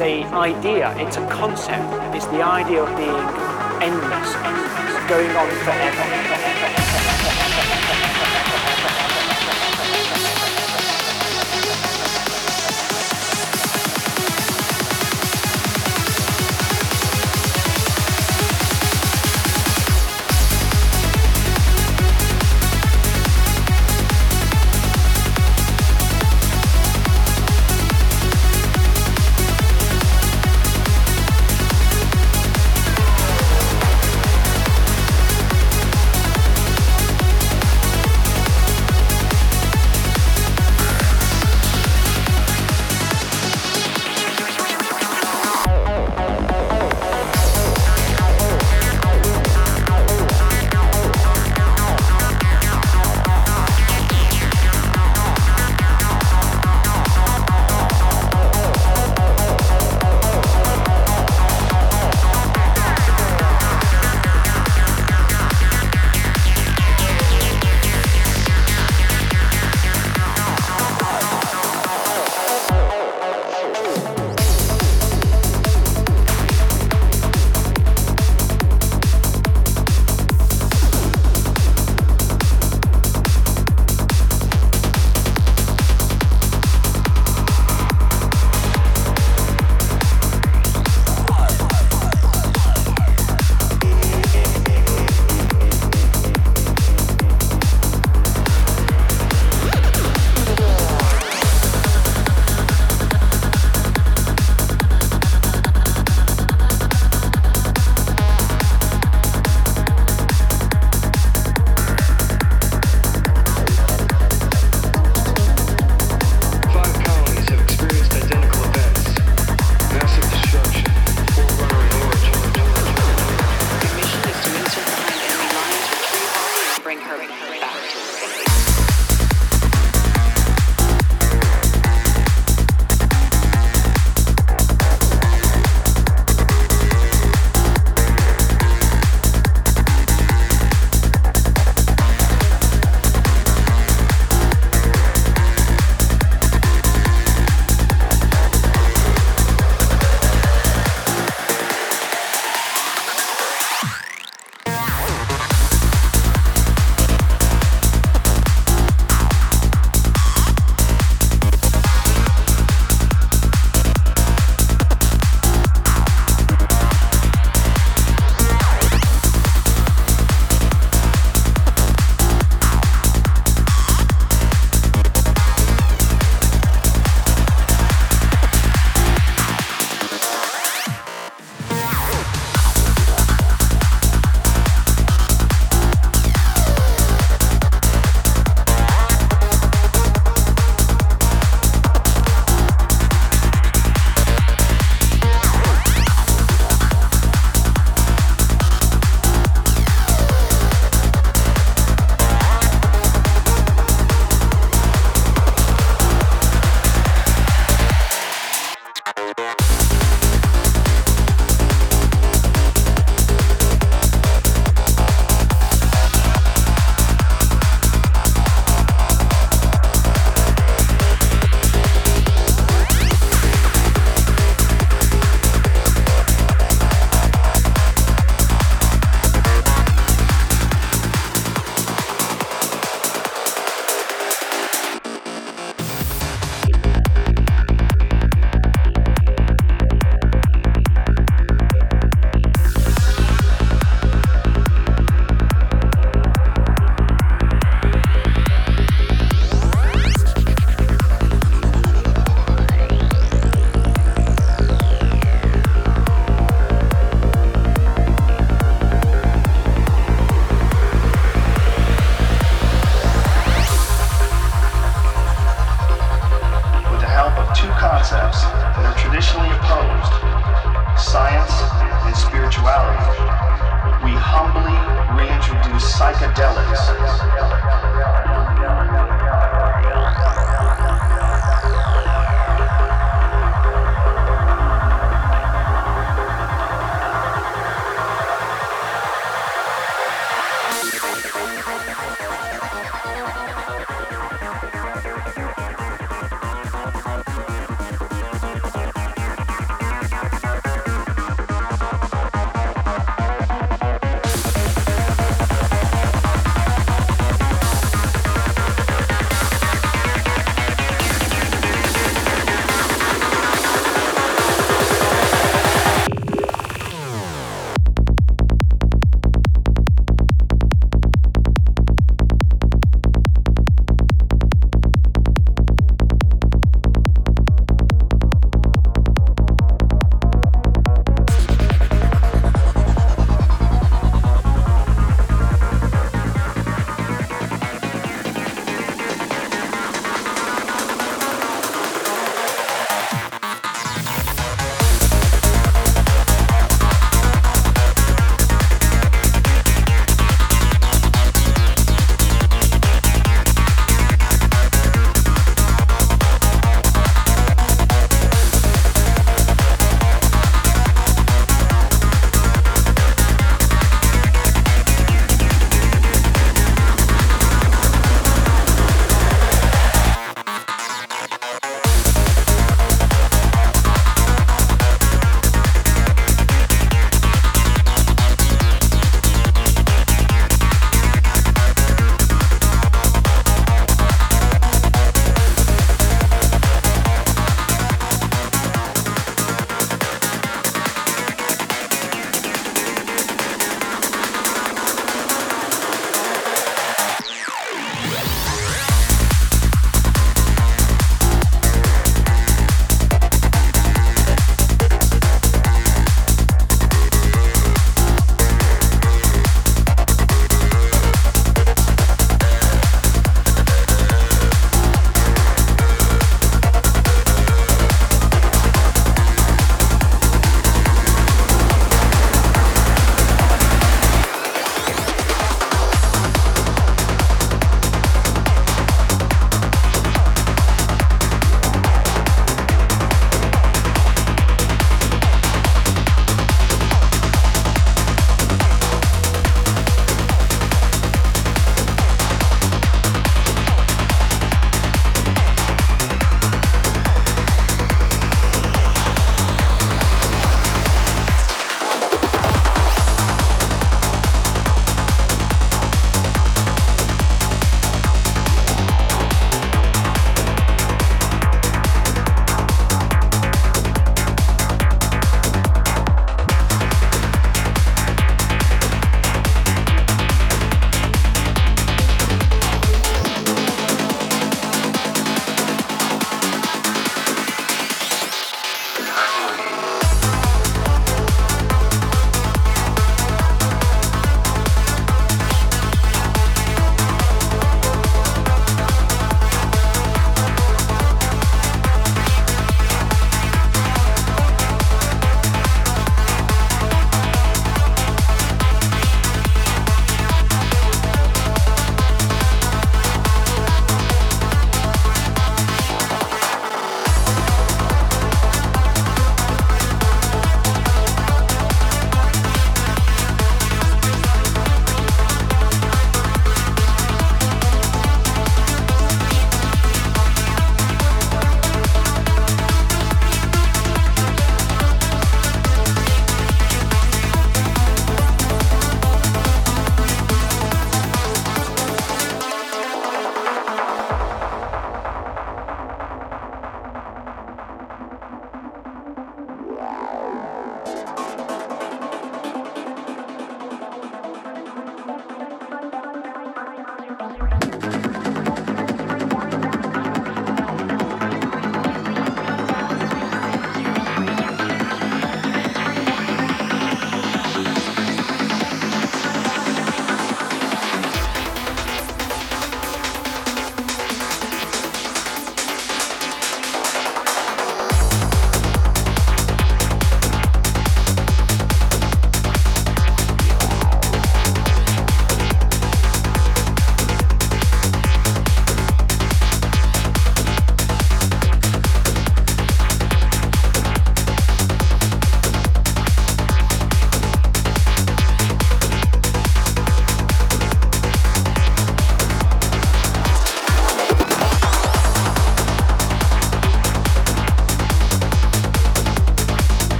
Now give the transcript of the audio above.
It's a idea, it's a concept. It's the idea of being endless, going on forever.